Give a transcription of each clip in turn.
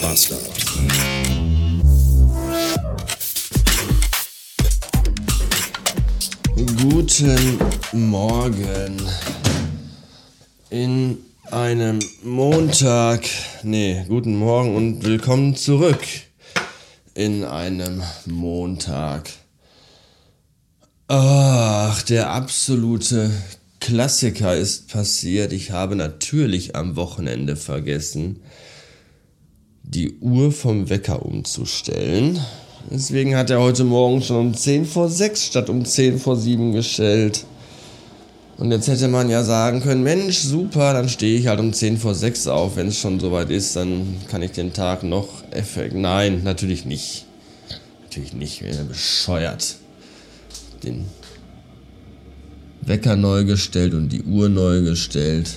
Podcaster. Guten Morgen. In einem Montag. Nee, guten Morgen und willkommen zurück. In einem Montag. Ach, der absolute Klassiker ist passiert. Ich habe natürlich am Wochenende vergessen, die Uhr vom Wecker umzustellen. Deswegen hat er heute Morgen schon um 10 vor 6 statt um 10 vor 7 gestellt. Und jetzt hätte man ja sagen können, Mensch, super, dann stehe ich halt um 10 vor 6 auf. Wenn es schon soweit ist, dann kann ich den Tag noch effekt. Nein, natürlich nicht. Natürlich nicht, wäre bescheuert. Den Wecker neu gestellt und die Uhr neu gestellt.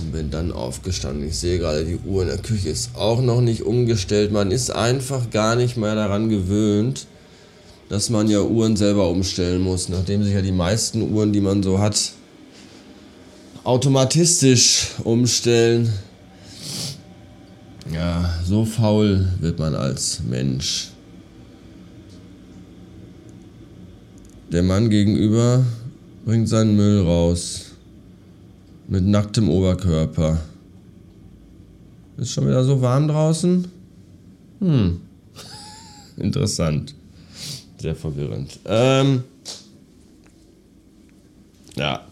Und bin dann aufgestanden. Ich sehe gerade, die Uhr in der Küche ist auch noch nicht umgestellt. Man ist einfach gar nicht mehr daran gewöhnt, dass man ja Uhren selber umstellen muss, nachdem sich ja die meisten Uhren, die man so hat, automatistisch umstellen. Ja, so faul wird man als Mensch. Der Mann gegenüber bringt seinen Müll raus. Mit nacktem Oberkörper. Ist schon wieder so warm draußen? Hm. Interessant. Sehr verwirrend. Ähm. Ja.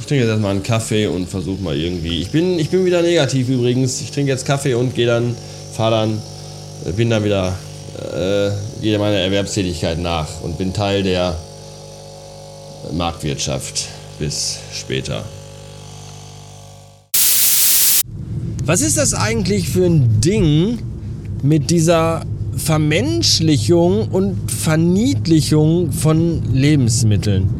Ich trinke jetzt erstmal einen Kaffee und versuche mal irgendwie. Ich bin, ich bin wieder negativ übrigens. Ich trinke jetzt Kaffee und gehe dann, fahre dann, äh, bin dann wieder, äh, gehe meiner Erwerbstätigkeit nach und bin Teil der Marktwirtschaft. Bis später. Was ist das eigentlich für ein Ding mit dieser Vermenschlichung und Verniedlichung von Lebensmitteln?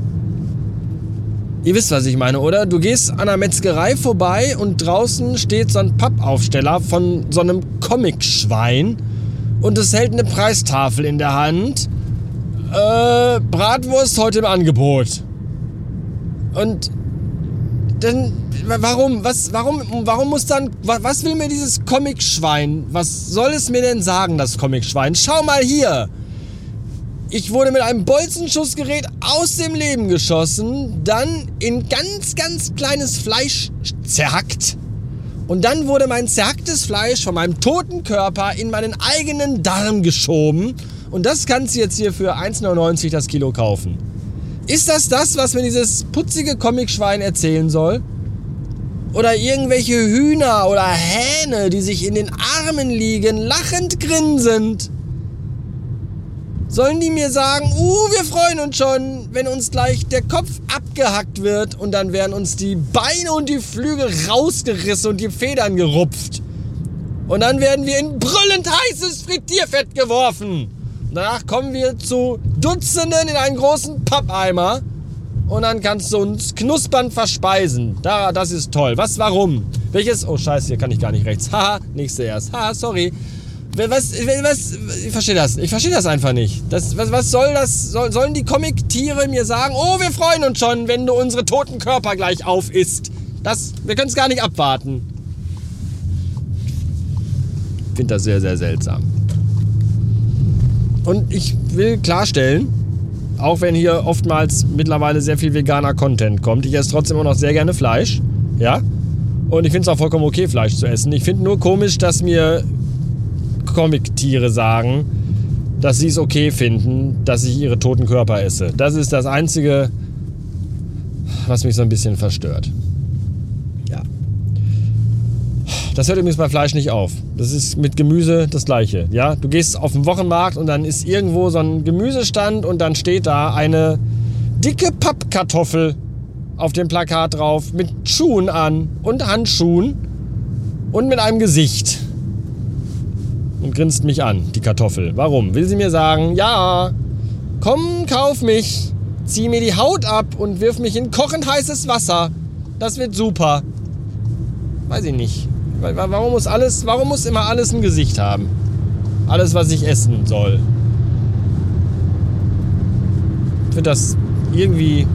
Ihr wisst, was ich meine, oder? Du gehst an einer Metzgerei vorbei und draußen steht so ein Pappaufsteller von so einem Comicschwein und es hält eine Preistafel in der Hand äh, Bratwurst heute im Angebot. Und dann, warum, was, warum, warum muss dann, was will mir dieses Comicschwein? Was soll es mir denn sagen, das Comicschwein? Schau mal hier. Ich wurde mit einem Bolzenschussgerät aus dem Leben geschossen, dann in ganz, ganz kleines Fleisch zerhackt. Und dann wurde mein zerhacktes Fleisch von meinem toten Körper in meinen eigenen Darm geschoben und das kannst du jetzt hier für 1,99 das Kilo kaufen. Ist das das, was mir dieses putzige Comicschwein erzählen soll? Oder irgendwelche Hühner oder Hähne, die sich in den Armen liegen, lachend grinsend? Sollen die mir sagen, uh, wir freuen uns schon, wenn uns gleich der Kopf abgehackt wird und dann werden uns die Beine und die Flügel rausgerissen und die Federn gerupft. Und dann werden wir in brüllend heißes Frittierfett geworfen. Danach kommen wir zu Dutzenden in einen großen Pappeimer und dann kannst du uns knuspernd verspeisen. Da, das ist toll. Was, warum? Welches? Oh, scheiße, hier kann ich gar nicht rechts. Haha, nächste erst. Haha, sorry. Was, was, ich verstehe das. Ich verstehe das einfach nicht. Das, was, was soll das? Soll, sollen die Comic-Tiere mir sagen, oh, wir freuen uns schon, wenn du unsere toten Körper gleich aufisst? Das, wir können es gar nicht abwarten. Ich finde das sehr, sehr seltsam. Und ich will klarstellen, auch wenn hier oftmals mittlerweile sehr viel veganer Content kommt, ich esse trotzdem immer noch sehr gerne Fleisch. Ja? Und ich finde es auch vollkommen okay, Fleisch zu essen. Ich finde nur komisch, dass mir Comic-Tiere sagen, dass sie es okay finden, dass ich ihre toten Körper esse. Das ist das Einzige, was mich so ein bisschen verstört. Das hört übrigens bei Fleisch nicht auf. Das ist mit Gemüse das gleiche. Ja? Du gehst auf den Wochenmarkt und dann ist irgendwo so ein Gemüsestand und dann steht da eine dicke Pappkartoffel auf dem Plakat drauf mit Schuhen an und Handschuhen und mit einem Gesicht. Und grinst mich an, die Kartoffel. Warum? Will sie mir sagen, ja, komm, kauf mich, zieh mir die Haut ab und wirf mich in kochend heißes Wasser. Das wird super. Weiß ich nicht. Warum muss alles, warum muss immer alles ein Gesicht haben? Alles, was ich essen soll. Ich finde das irgendwie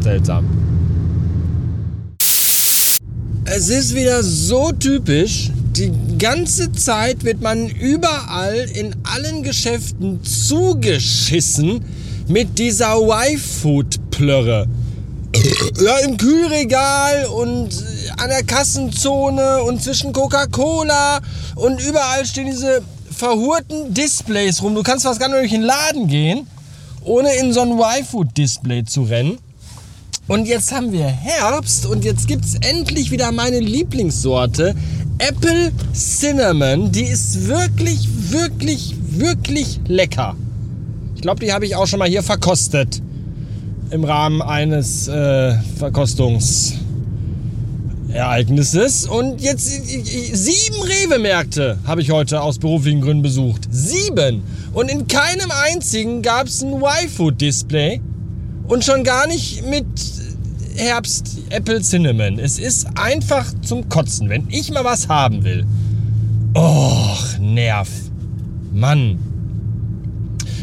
seltsam. Es ist wieder so typisch. Die ganze Zeit wird man überall in allen Geschäften zugeschissen mit dieser Y-Food-Plörre. Ja, im Kühlregal und an der Kassenzone und zwischen Coca-Cola und überall stehen diese verhurten Displays rum. Du kannst fast gar nicht durch den Laden gehen, ohne in so ein Y-Food-Display zu rennen. Und jetzt haben wir Herbst und jetzt gibt es endlich wieder meine Lieblingssorte. Apple Cinnamon. Die ist wirklich, wirklich, wirklich lecker. Ich glaube, die habe ich auch schon mal hier verkostet. Im Rahmen eines äh, Verkostungsereignisses. Und jetzt sieben Rewe-Märkte habe ich heute aus beruflichen Gründen besucht. Sieben. Und in keinem einzigen gab es ein Y-Food-Display. Und schon gar nicht mit Herbst Apple Cinnamon. Es ist einfach zum Kotzen, wenn ich mal was haben will. Och, nerv. Mann.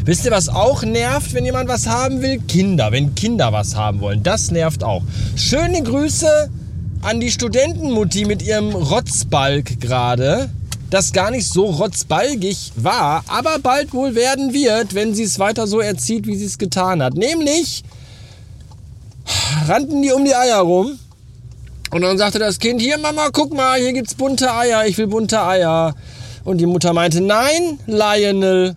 Wisst ihr, was auch nervt, wenn jemand was haben will? Kinder, wenn Kinder was haben wollen. Das nervt auch. Schöne Grüße an die Studentenmutti mit ihrem Rotzbalg gerade, das gar nicht so rotzbalgig war, aber bald wohl werden wird, wenn sie es weiter so erzieht, wie sie es getan hat. Nämlich rannten die um die Eier rum. Und dann sagte das Kind, hier Mama, guck mal, hier gibt's bunte Eier, ich will bunte Eier. Und die Mutter meinte, nein, Lionel,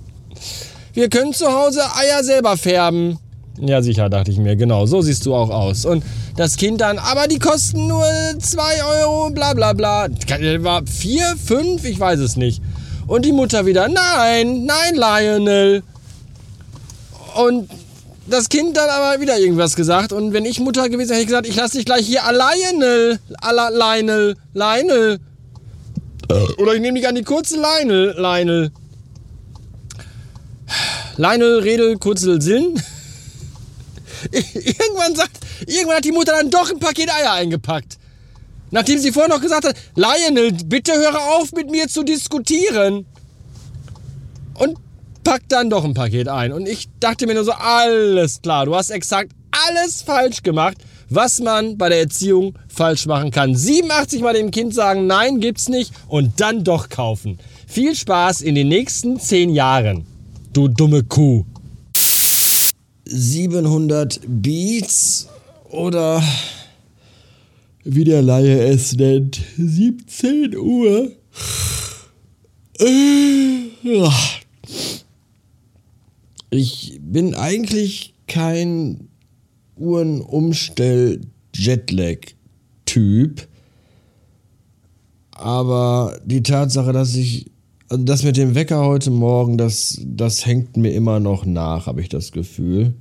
wir können zu Hause Eier selber färben. Ja, sicher, dachte ich mir, genau, so siehst du auch aus. Und das Kind dann, aber die kosten nur 2 Euro, bla bla bla. War 4, 5, ich weiß es nicht. Und die Mutter wieder, nein, nein, Lionel. Und das Kind dann aber wieder irgendwas gesagt. Und wenn ich Mutter gewesen wäre, hätte ich gesagt, ich lasse dich gleich hier alleine. Lionel. Lionel. Oder ich nehme dich an die kurze Leine. Lionel. Lionel, Redel, Kurzel, Sinn. irgendwann sagt, irgendwann hat die Mutter dann doch ein Paket Eier eingepackt. Nachdem sie vorher noch gesagt hat, Lionel, bitte höre auf mit mir zu diskutieren. Und packt dann doch ein Paket ein. Und ich dachte mir nur so, alles klar, du hast exakt alles falsch gemacht, was man bei der Erziehung falsch machen kann. 87 mal dem Kind sagen, nein, gibt's nicht und dann doch kaufen. Viel Spaß in den nächsten 10 Jahren, du dumme Kuh. 700 Beats oder wie der Laie es nennt, 17 Uhr. Ich bin eigentlich kein Uhrenumstell-Jetlag-Typ. Aber die Tatsache, dass ich. Also das mit dem Wecker heute Morgen, das, das hängt mir immer noch nach, habe ich das Gefühl.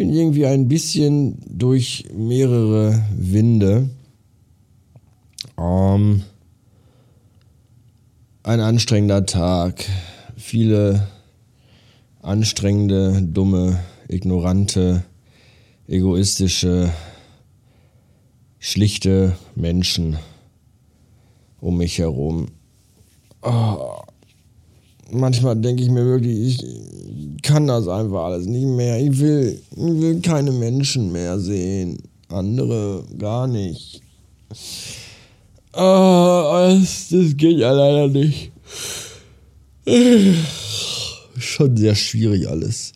Bin irgendwie ein bisschen durch mehrere Winde. Ähm, ein anstrengender Tag. Viele anstrengende, dumme, ignorante, egoistische, schlichte Menschen um mich herum. Oh, manchmal denke ich mir wirklich, ich kann das einfach alles nicht mehr. Ich will, ich will keine Menschen mehr sehen. Andere gar nicht. Oh, das, das geht ja leider nicht schon sehr schwierig alles.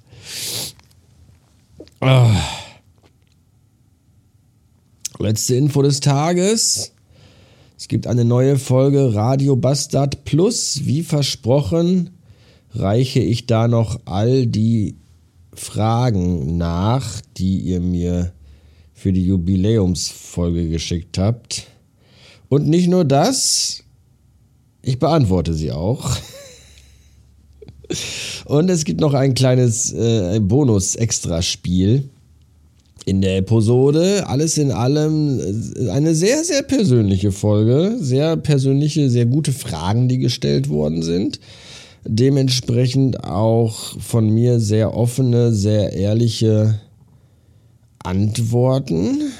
Ah. Letzte Info des Tages. Es gibt eine neue Folge Radio Bastard Plus. Wie versprochen reiche ich da noch all die Fragen nach, die ihr mir für die Jubiläumsfolge geschickt habt. Und nicht nur das, ich beantworte sie auch. Und es gibt noch ein kleines äh, Bonus-Extra-Spiel in der Episode. Alles in allem äh, eine sehr, sehr persönliche Folge. Sehr persönliche, sehr gute Fragen, die gestellt worden sind. Dementsprechend auch von mir sehr offene, sehr ehrliche Antworten.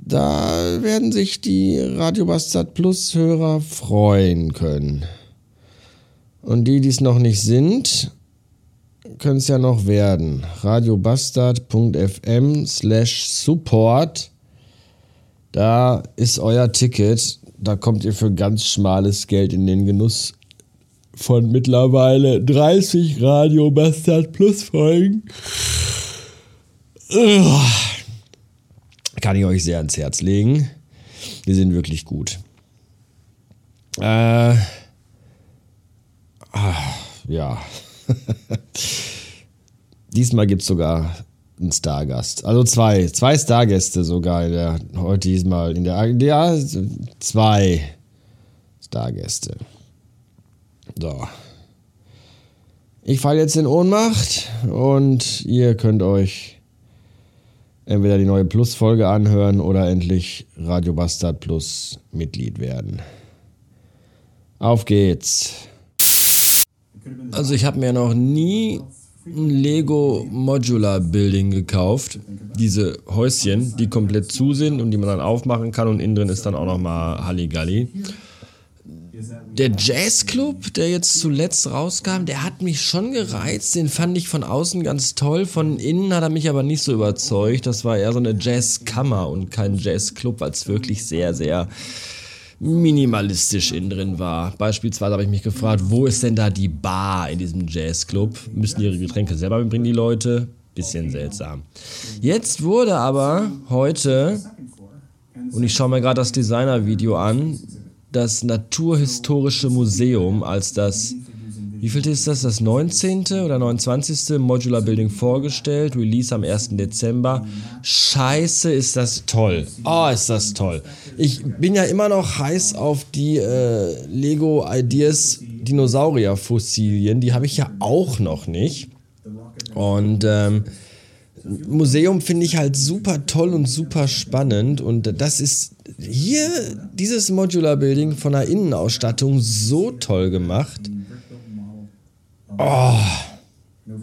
Da werden sich die Radio Bastard Plus Hörer freuen können. Und die, die es noch nicht sind, könnte es ja noch werden. radiobastard.fm slash support. Da ist euer Ticket. Da kommt ihr für ganz schmales Geld in den Genuss von mittlerweile 30 Radio Bastard Plus Folgen. Kann ich euch sehr ans Herz legen. Die sind wirklich gut. Äh, ah, ja. Diesmal gibt es sogar einen Stargast. Also zwei. Zwei Stargäste sogar in der, heute diesmal in der. Ja, zwei Stargäste. So. Ich falle jetzt in Ohnmacht und ihr könnt euch entweder die neue Plus-Folge anhören oder endlich Radio Bastard Plus Mitglied werden. Auf geht's. Also ich habe mir noch nie ein Lego Modular Building gekauft. Diese Häuschen, die komplett zu sind und die man dann aufmachen kann und innen drin ist dann auch nochmal Halligalli. Der Jazzclub, der jetzt zuletzt rauskam, der hat mich schon gereizt. Den fand ich von außen ganz toll. Von innen hat er mich aber nicht so überzeugt. Das war eher so eine Jazzkammer und kein Jazzclub, weil es wirklich sehr, sehr minimalistisch innen drin war. Beispielsweise habe ich mich gefragt, wo ist denn da die Bar in diesem Jazzclub? Müssen ihre Getränke selber mitbringen, die Leute? Bisschen seltsam. Jetzt wurde aber heute, und ich schaue mir gerade das Designer-Video an, das Naturhistorische Museum als das, wie viel ist das, das 19. oder 29. Modular Building vorgestellt. Release am 1. Dezember. Scheiße, ist das toll. Oh, ist das toll. Ich bin ja immer noch heiß auf die äh, Lego Ideas Dinosaurier-Fossilien. Die habe ich ja auch noch nicht. Und ähm, Museum finde ich halt super toll und super spannend. Und das ist hier, dieses Modular Building von der Innenausstattung so toll gemacht. Oh.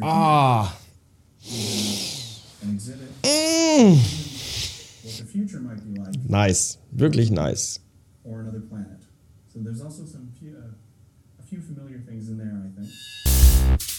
Ah. Mm. Nice. Wirklich nice. Or another planet. So there's also some few, uh, a few familiar things in there, I think.